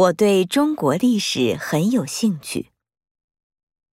我对中国历史很有兴趣。